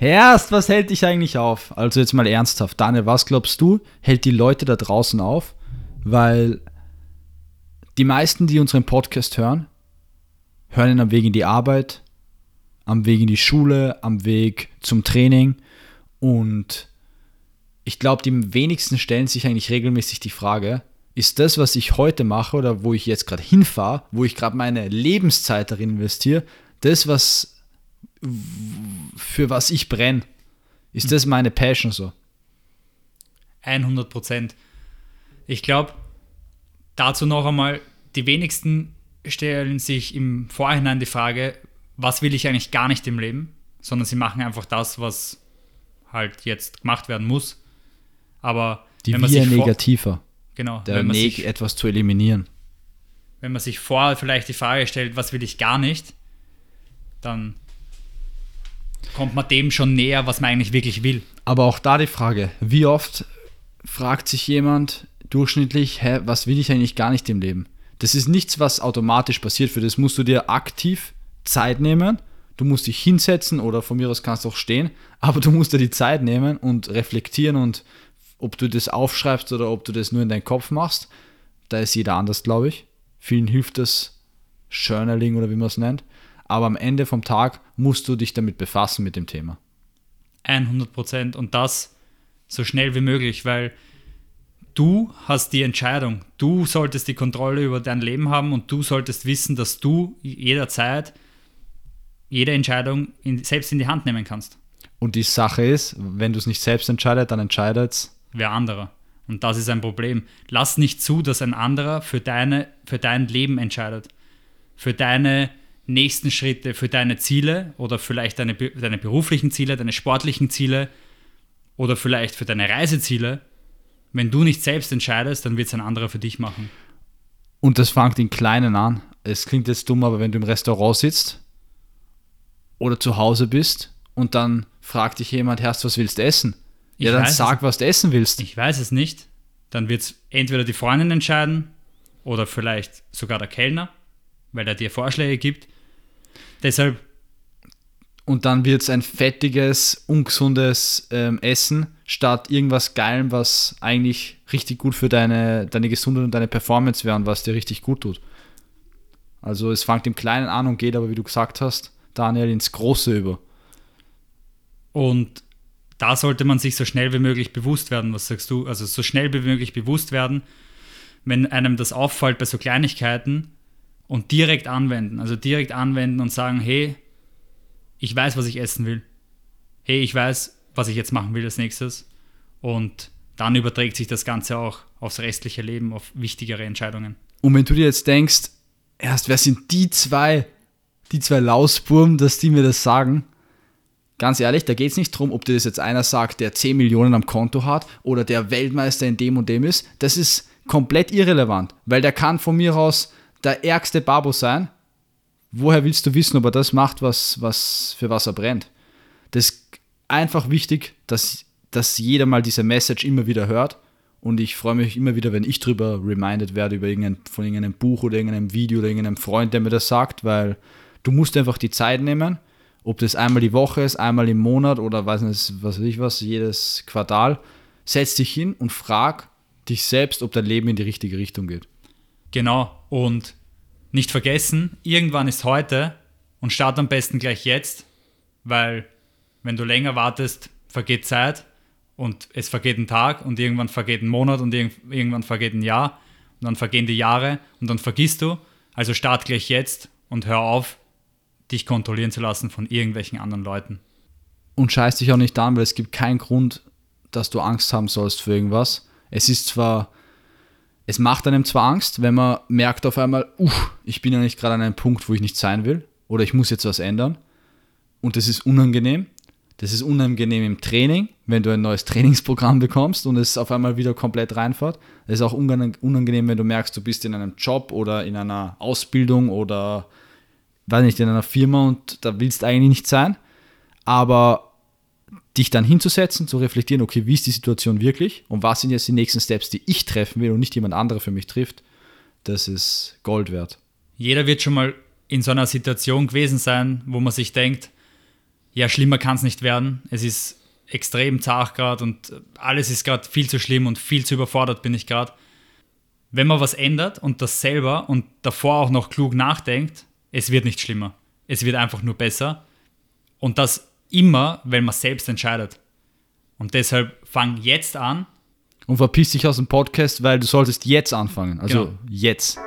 Erst, was hält dich eigentlich auf? Also jetzt mal ernsthaft. Daniel, was glaubst du, hält die Leute da draußen auf? Weil die meisten, die unseren Podcast hören, hören ihn am Weg in die Arbeit, am Weg in die Schule, am Weg zum Training. Und ich glaube, die wenigsten stellen sich eigentlich regelmäßig die Frage, ist das, was ich heute mache oder wo ich jetzt gerade hinfahre, wo ich gerade meine Lebenszeit darin investiere, das, was für was ich brenne? Ist das meine Passion so? 100 Prozent. Ich glaube, dazu noch einmal, die wenigsten stellen sich im Vorhinein die Frage, was will ich eigentlich gar nicht im Leben, sondern sie machen einfach das, was halt jetzt gemacht werden muss. Aber die wenn man sich negativer, genau, der wenn Neg sich, etwas zu eliminieren. wenn man sich vorher vielleicht die Frage stellt, was will ich gar nicht, dann kommt man dem schon näher, was man eigentlich wirklich will. Aber auch da die Frage, wie oft fragt sich jemand durchschnittlich, hä, was will ich eigentlich gar nicht im Leben? Das ist nichts, was automatisch passiert. Für das musst du dir aktiv Zeit nehmen. Du musst dich hinsetzen oder von mir aus kannst du auch stehen, aber du musst dir die Zeit nehmen und reflektieren und ob du das aufschreibst oder ob du das nur in deinen Kopf machst, da ist jeder anders, glaube ich. Vielen hilft das Journaling oder wie man es nennt. Aber am Ende vom Tag musst du dich damit befassen mit dem Thema. 100 Prozent und das so schnell wie möglich, weil du hast die Entscheidung. Du solltest die Kontrolle über dein Leben haben und du solltest wissen, dass du jederzeit jede Entscheidung in, selbst in die Hand nehmen kannst. Und die Sache ist, wenn du es nicht selbst entscheidest, dann entscheidet Wer anderer. Und das ist ein Problem. Lass nicht zu, dass ein anderer für, deine, für dein Leben entscheidet. Für deine nächsten Schritte, für deine Ziele oder vielleicht deine, deine beruflichen Ziele, deine sportlichen Ziele oder vielleicht für deine Reiseziele. Wenn du nicht selbst entscheidest, dann wird es ein anderer für dich machen. Und das fängt in Kleinen an. Es klingt jetzt dumm, aber wenn du im Restaurant sitzt oder zu Hause bist und dann fragt dich jemand, Herrst, was willst du essen? ja, Ich dann weiß sag, was du essen willst. Ich weiß es nicht. Dann wird es entweder die Freundin entscheiden oder vielleicht sogar der Kellner, weil er dir Vorschläge gibt. Deshalb Und dann wird es ein fettiges, ungesundes ähm, Essen statt irgendwas Geilem, was eigentlich richtig gut für deine, deine Gesundheit und deine Performance wäre und was dir richtig gut tut. Also es fängt im Kleinen an und geht aber, wie du gesagt hast, Daniel, ins Große über. Und da sollte man sich so schnell wie möglich bewusst werden. Was sagst du? Also so schnell wie möglich bewusst werden, wenn einem das auffällt bei so Kleinigkeiten und direkt anwenden. Also direkt anwenden und sagen, hey, ich weiß, was ich essen will. Hey, ich weiß, was ich jetzt machen will als nächstes. Und dann überträgt sich das Ganze auch aufs restliche Leben, auf wichtigere Entscheidungen. Und wenn du dir jetzt denkst, erst wer sind die zwei, die zwei Lausburm, dass die mir das sagen? Ganz ehrlich, da geht es nicht darum, ob dir das jetzt einer sagt, der 10 Millionen am Konto hat oder der Weltmeister in dem und dem ist. Das ist komplett irrelevant, weil der kann von mir aus der ärgste Babo sein. Woher willst du wissen, ob er das macht, was, was, für was er brennt? Das ist einfach wichtig, dass, dass jeder mal diese Message immer wieder hört. Und ich freue mich immer wieder, wenn ich drüber reminded werde, über irgendein, von irgendeinem Buch oder irgendeinem Video oder irgendeinem Freund, der mir das sagt, weil du musst einfach die Zeit nehmen, ob das einmal die Woche ist, einmal im Monat oder weiß nicht, was weiß ich was, jedes Quartal. Setz dich hin und frag dich selbst, ob dein Leben in die richtige Richtung geht. Genau. Und nicht vergessen, irgendwann ist heute und start am besten gleich jetzt, weil wenn du länger wartest, vergeht Zeit und es vergeht ein Tag und irgendwann vergeht ein Monat und irg irgendwann vergeht ein Jahr und dann vergehen die Jahre und dann vergisst du. Also start gleich jetzt und hör auf, dich kontrollieren zu lassen von irgendwelchen anderen Leuten. Und scheiß dich auch nicht an, weil es gibt keinen Grund, dass du Angst haben sollst für irgendwas. Es ist zwar, es macht einem zwar Angst, wenn man merkt auf einmal, uff, ich bin ja nicht gerade an einem Punkt, wo ich nicht sein will oder ich muss jetzt was ändern. Und das ist unangenehm. Das ist unangenehm im Training, wenn du ein neues Trainingsprogramm bekommst und es auf einmal wieder komplett reinfährt. Es ist auch unangenehm, wenn du merkst, du bist in einem Job oder in einer Ausbildung oder, weiß nicht, in einer Firma und da willst du eigentlich nicht sein. Aber dich dann hinzusetzen, zu reflektieren, okay, wie ist die Situation wirklich und was sind jetzt die nächsten Steps, die ich treffen will und nicht jemand anderer für mich trifft, das ist Gold wert. Jeder wird schon mal in so einer Situation gewesen sein, wo man sich denkt, ja, schlimmer kann es nicht werden. Es ist extrem zart gerade und alles ist gerade viel zu schlimm und viel zu überfordert bin ich gerade. Wenn man was ändert und das selber und davor auch noch klug nachdenkt, es wird nicht schlimmer. Es wird einfach nur besser. Und das immer, wenn man selbst entscheidet. Und deshalb fang jetzt an. Und verpiss dich aus dem Podcast, weil du solltest jetzt anfangen. Also Genau. jetzt.